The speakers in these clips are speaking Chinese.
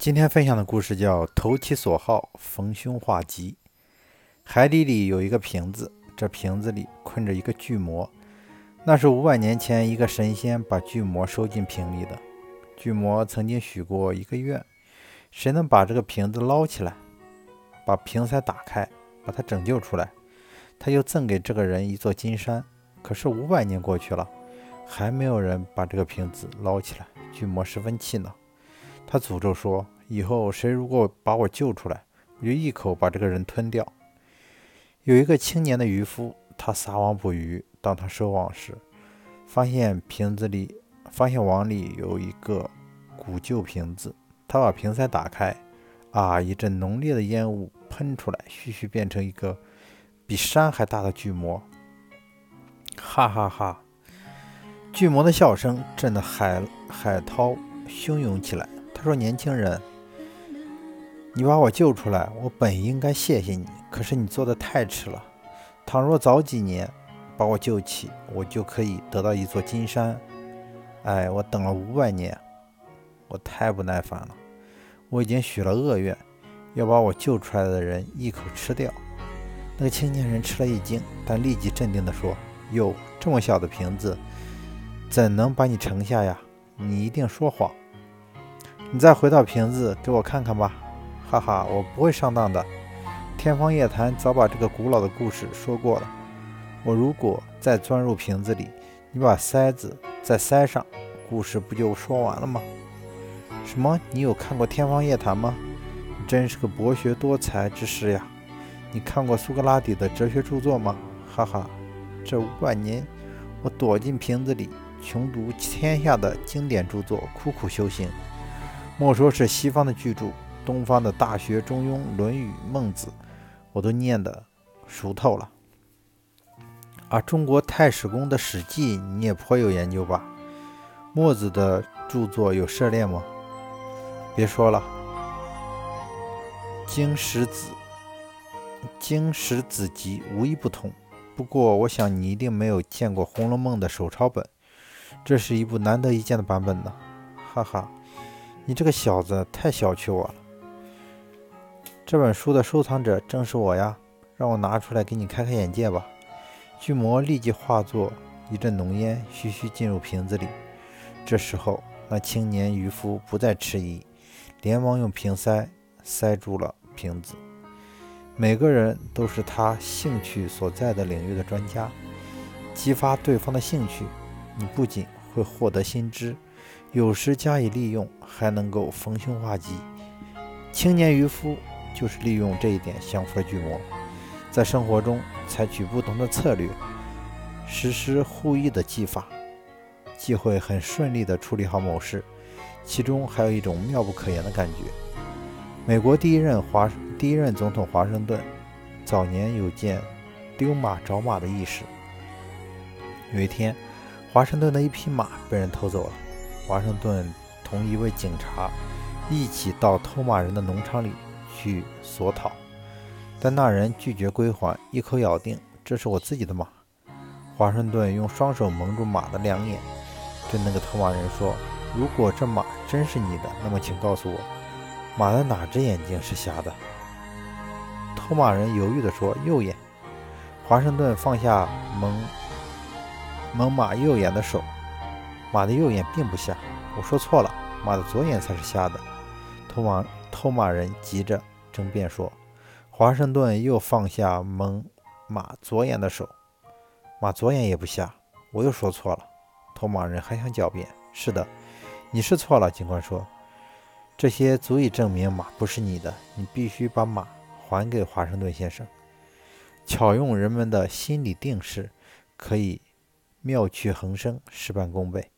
今天分享的故事叫“投其所好，逢凶化吉”。海底里有一个瓶子，这瓶子里困着一个巨魔。那是五百年前一个神仙把巨魔收进瓶里的。巨魔曾经许过一个愿：谁能把这个瓶子捞起来，把瓶塞打开，把它拯救出来，他就赠给这个人一座金山。可是五百年过去了，还没有人把这个瓶子捞起来。巨魔十分气恼。他诅咒说：“以后谁如果把我救出来，我就一口把这个人吞掉。”有一个青年的渔夫，他撒网捕鱼。当他收网时，发现瓶子里，发现网里有一个古旧瓶子。他把瓶塞打开，啊！一阵浓烈的烟雾喷出来，徐徐变成一个比山还大的巨魔。哈哈哈！巨魔的笑声震得海海涛汹涌起来。他说：“年轻人，你把我救出来，我本应该谢谢你。可是你做的太迟了。倘若早几年把我救起，我就可以得到一座金山。哎，我等了五百年，我太不耐烦了。我已经许了恶愿，要把我救出来的人一口吃掉。”那个青年人吃了一惊，但立即镇定地说：“哟，这么小的瓶子，怎能把你盛下呀？你一定说谎。”你再回到瓶子给我看看吧，哈哈，我不会上当的。天方夜谭早把这个古老的故事说过了。我如果再钻入瓶子里，你把塞子再塞上，故事不就说完了吗？什么？你有看过天方夜谭吗？你真是个博学多才之士呀！你看过苏格拉底的哲学著作吗？哈哈，这五百年，我躲进瓶子里，穷读天下的经典著作，苦苦修行。莫说是西方的巨著，东方的大学、中庸、论语、孟子，我都念得熟透了。而，中国太史公的《史记》你也颇有研究吧？墨子的著作有涉猎吗？别说了，经史子、经史子集无一不通。不过，我想你一定没有见过《红楼梦》的手抄本，这是一部难得一见的版本呢。哈哈。你这个小子太小觑我了！这本书的收藏者正是我呀，让我拿出来给你开开眼界吧。巨魔立即化作一阵浓烟，徐徐进入瓶子里。这时候，那青年渔夫不再迟疑，连忙用瓶塞塞住了瓶子。每个人都是他兴趣所在的领域的专家，激发对方的兴趣，你不仅会获得新知。有时加以利用，还能够逢凶化吉。青年渔夫就是利用这一点降服了巨魔，在生活中采取不同的策略，实施互益的技法，既会很顺利地处理好某事，其中还有一种妙不可言的感觉。美国第一任华第一任总统华盛顿早年有件丢马找马的意识。有一天，华盛顿的一匹马被人偷走了。华盛顿同一位警察一起到偷马人的农场里去索讨，但那人拒绝归还，一口咬定这是我自己的马。华盛顿用双手蒙住马的两眼，对那个偷马人说：“如果这马真是你的，那么请告诉我，马的哪只眼睛是瞎的？”偷马人犹豫地说：“右眼。”华盛顿放下蒙蒙马右眼的手。马的右眼并不瞎，我说错了，马的左眼才是瞎的。偷马偷马人急着争辩说：“华盛顿又放下蒙马左眼的手，马左眼也不瞎，我又说错了。”偷马人还想狡辩：“是的，你是错了。”警官说：“这些足以证明马不是你的，你必须把马还给华盛顿先生。”巧用人们的心理定势，可以妙趣横生，事半功倍。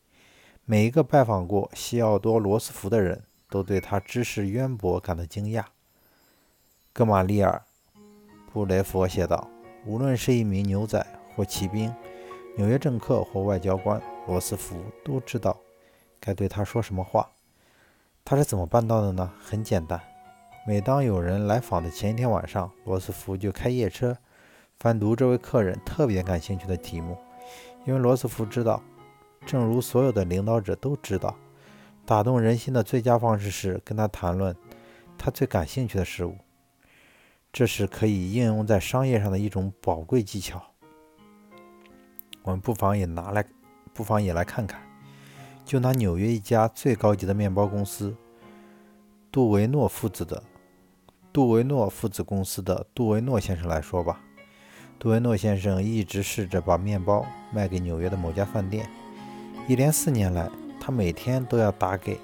每一个拜访过西奥多·罗斯福的人都对他知识渊博感到惊讶。戈马利尔·布雷佛写道：“无论是一名牛仔或骑兵，纽约政客或外交官，罗斯福都知道该对他说什么话。他是怎么办到的呢？很简单，每当有人来访的前一天晚上，罗斯福就开夜车，翻读这位客人特别感兴趣的题目，因为罗斯福知道。”正如所有的领导者都知道，打动人心的最佳方式是跟他谈论他最感兴趣的事物。这是可以应用在商业上的一种宝贵技巧。我们不妨也拿来，不妨也来看看。就拿纽约一家最高级的面包公司杜维诺父子的杜维诺父子公司的杜维诺先生来说吧。杜维诺先生一直试着把面包卖给纽约的某家饭店。一连四年来，他每天都要打给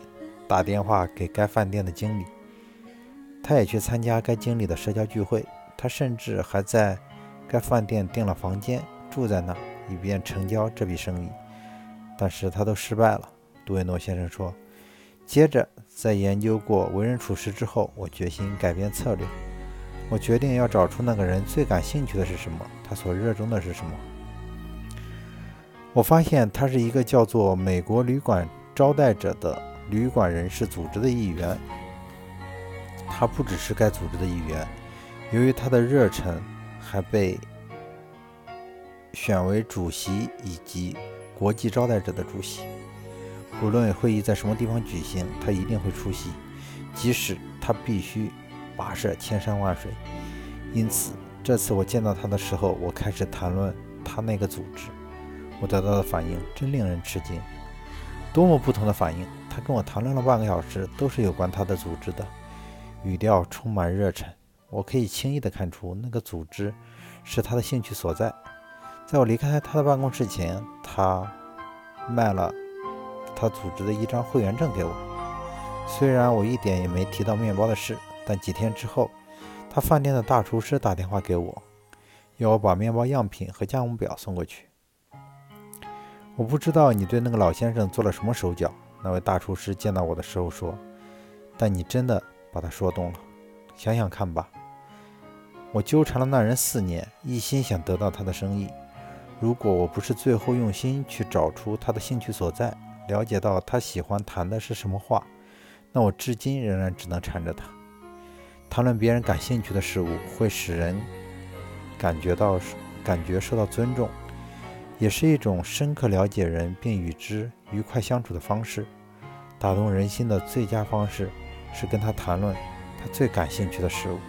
打电话给该饭店的经理。他也去参加该经理的社交聚会，他甚至还在该饭店订了房间，住在那，以便成交这笔生意。但是他都失败了，杜维诺先生说。接着，在研究过为人处事之后，我决心改变策略。我决定要找出那个人最感兴趣的是什么，他所热衷的是什么。我发现他是一个叫做“美国旅馆招待者”的旅馆人士组织的一员。他不只是该组织的一员，由于他的热忱，还被选为主席以及国际招待者的主席。无论会议在什么地方举行，他一定会出席，即使他必须跋涉千山万水。因此，这次我见到他的时候，我开始谈论他那个组织。我得到的反应真令人吃惊，多么不同的反应！他跟我谈论了半个小时，都是有关他的组织的。语调充满热忱，我可以轻易地看出那个组织是他的兴趣所在。在我离开他的办公室前，他卖了他组织的一张会员证给我。虽然我一点也没提到面包的事，但几天之后，他饭店的大厨师打电话给我，要我把面包样品和价目表送过去。我不知道你对那个老先生做了什么手脚，那位大厨师见到我的时候说，但你真的。把他说动了，想想看吧。我纠缠了那人四年，一心想得到他的生意。如果我不是最后用心去找出他的兴趣所在，了解到他喜欢谈的是什么话，那我至今仍然只能缠着他。谈论别人感兴趣的事物，会使人感觉到感觉受到尊重，也是一种深刻了解人并与之愉快相处的方式。打动人心的最佳方式。是跟他谈论他最感兴趣的事物。